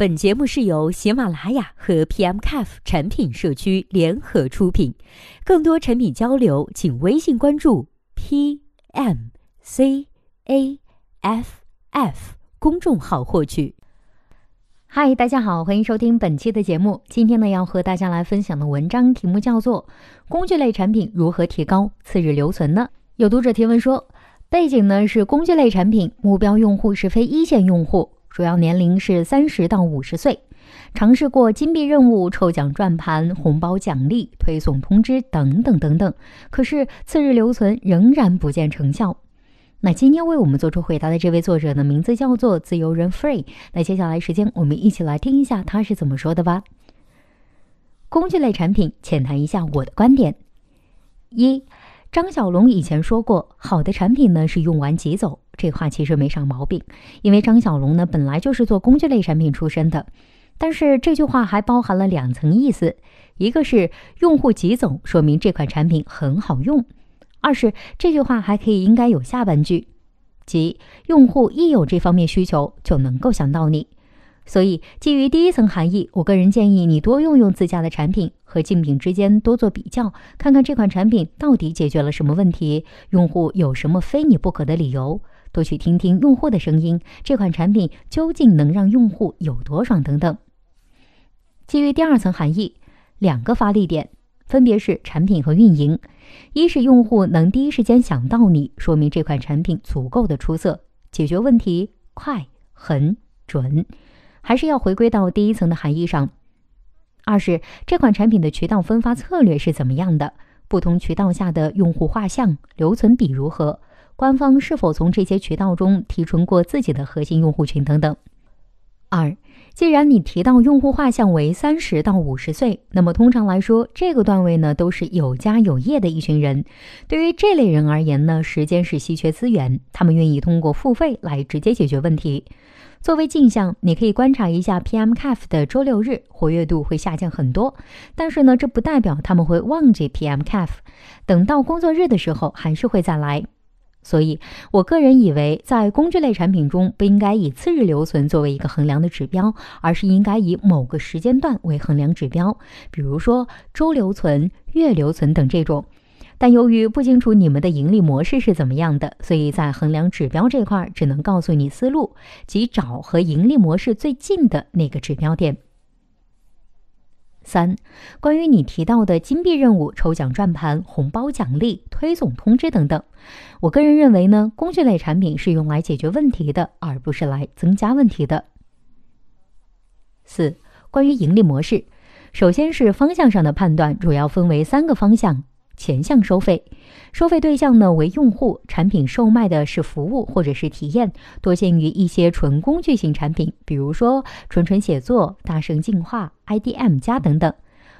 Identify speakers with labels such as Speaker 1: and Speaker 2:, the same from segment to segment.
Speaker 1: 本节目是由喜马拉雅和 PMCAF 产品社区联合出品，更多产品交流，请微信关注 PMCAF F 公众号获取。
Speaker 2: 嗨，大家好，欢迎收听本期的节目。今天呢，要和大家来分享的文章题目叫做《工具类产品如何提高次日留存呢？》有读者提问说，背景呢是工具类产品，目标用户是非一线用户。主要年龄是三十到五十岁，尝试过金币任务、抽奖转盘、红包奖励、推送通知等等等等，可是次日留存仍然不见成效。那今天为我们做出回答的这位作者呢，名字叫做自由人 Free。那接下来时间，我们一起来听一下他是怎么说的吧。工具类产品，浅谈一下我的观点。一，张小龙以前说过，好的产品呢是用完即走。这话其实没啥毛病，因为张小龙呢本来就是做工具类产品出身的。但是这句话还包含了两层意思：一个是用户急走，说明这款产品很好用；二是这句话还可以应该有下半句，即用户一有这方面需求就能够想到你。所以基于第一层含义，我个人建议你多用用自家的产品，和竞品之间多做比较，看看这款产品到底解决了什么问题，用户有什么非你不可的理由。多去听听用户的声音，这款产品究竟能让用户有多爽等等。基于第二层含义，两个发力点分别是产品和运营。一是用户能第一时间想到你，说明这款产品足够的出色，解决问题快、狠、准。还是要回归到第一层的含义上。二是这款产品的渠道分发策略是怎么样的？不同渠道下的用户画像、留存比如何？官方是否从这些渠道中提纯过自己的核心用户群等等。二，既然你提到用户画像为三十到五十岁，那么通常来说，这个段位呢都是有家有业的一群人。对于这类人而言呢，时间是稀缺资源，他们愿意通过付费来直接解决问题。作为镜像，你可以观察一下 PMCAF 的周六日活跃度会下降很多，但是呢，这不代表他们会忘记 PMCAF，等到工作日的时候还是会再来。所以，我个人以为，在工具类产品中，不应该以次日留存作为一个衡量的指标，而是应该以某个时间段为衡量指标，比如说周留存、月留存等这种。但由于不清楚你们的盈利模式是怎么样的，所以在衡量指标这块，只能告诉你思路，即找和盈利模式最近的那个指标点。三，关于你提到的金币任务、抽奖转盘、红包奖励、推送通知等等，我个人认为呢，工具类产品是用来解决问题的，而不是来增加问题的。四，关于盈利模式，首先是方向上的判断，主要分为三个方向。前向收费，收费对象呢为用户，产品售卖的是服务或者是体验，多见于一些纯工具型产品，比如说纯纯写作、大声进化、IDM 加等等。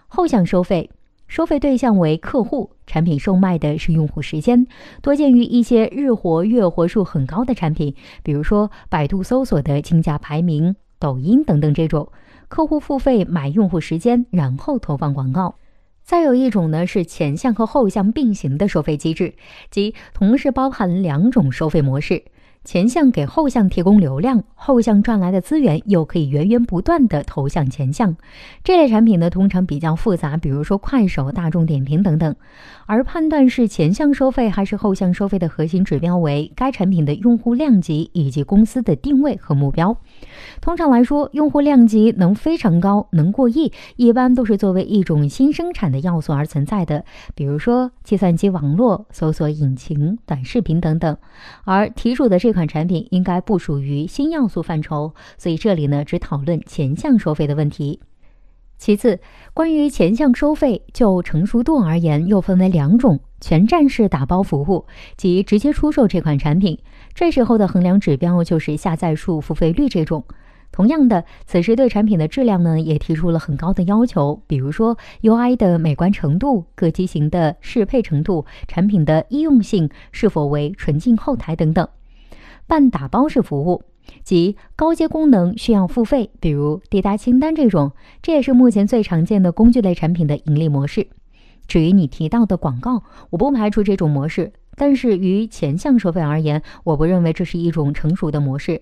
Speaker 2: 后向收费，收费对象为客户，产品售卖的是用户时间，多见于一些日活、月活数很高的产品，比如说百度搜索的竞价排名、抖音等等这种。客户付费买用户时间，然后投放广告。再有一种呢，是前向和后向并行的收费机制，即同时包含两种收费模式。前向给后向提供流量，后向赚来的资源又可以源源不断的投向前向。这类产品呢，通常比较复杂，比如说快手、大众点评等等。而判断是前向收费还是后向收费的核心指标为该产品的用户量级以及公司的定位和目标。通常来说，用户量级能非常高，能过亿，一般都是作为一种新生产的要素而存在的，比如说计算机网络、搜索引擎、短视频等等。而题主的这。这款产品应该不属于新要素范畴，所以这里呢只讨论前向收费的问题。其次，关于前向收费，就成熟度而言，又分为两种：全站式打包服务，即直接出售这款产品，这时候的衡量指标就是下载数、付费率这种。同样的，此时对产品的质量呢也提出了很高的要求，比如说 UI 的美观程度、各机型的适配程度、产品的易用性是否为纯净后台等等。半打包式服务，即高阶功能需要付费，比如滴答清单这种，这也是目前最常见的工具类产品的盈利模式。至于你提到的广告，我不排除这种模式，但是于前项收费而言，我不认为这是一种成熟的模式。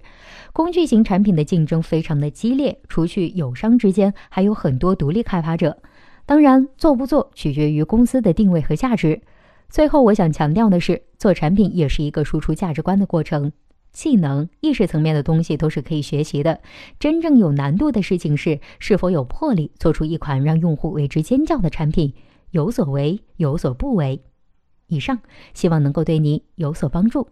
Speaker 2: 工具型产品的竞争非常的激烈，除去友商之间，还有很多独立开发者。当然，做不做取决于公司的定位和价值。最后，我想强调的是，做产品也是一个输出价值观的过程。技能、意识层面的东西都是可以学习的。真正有难度的事情是，是否有魄力做出一款让用户为之尖叫的产品。有所为，有所不为。以上，希望能够对你有所帮助。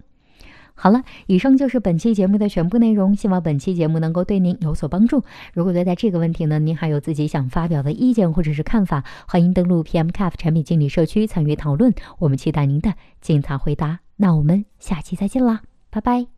Speaker 2: 好了，以上就是本期节目的全部内容。希望本期节目能够对您有所帮助。如果对待这个问题呢，您还有自己想发表的意见或者是看法，欢迎登录 PMCAF 产品经理社区参与讨论。我们期待您的精彩回答。那我们下期再见啦，拜拜。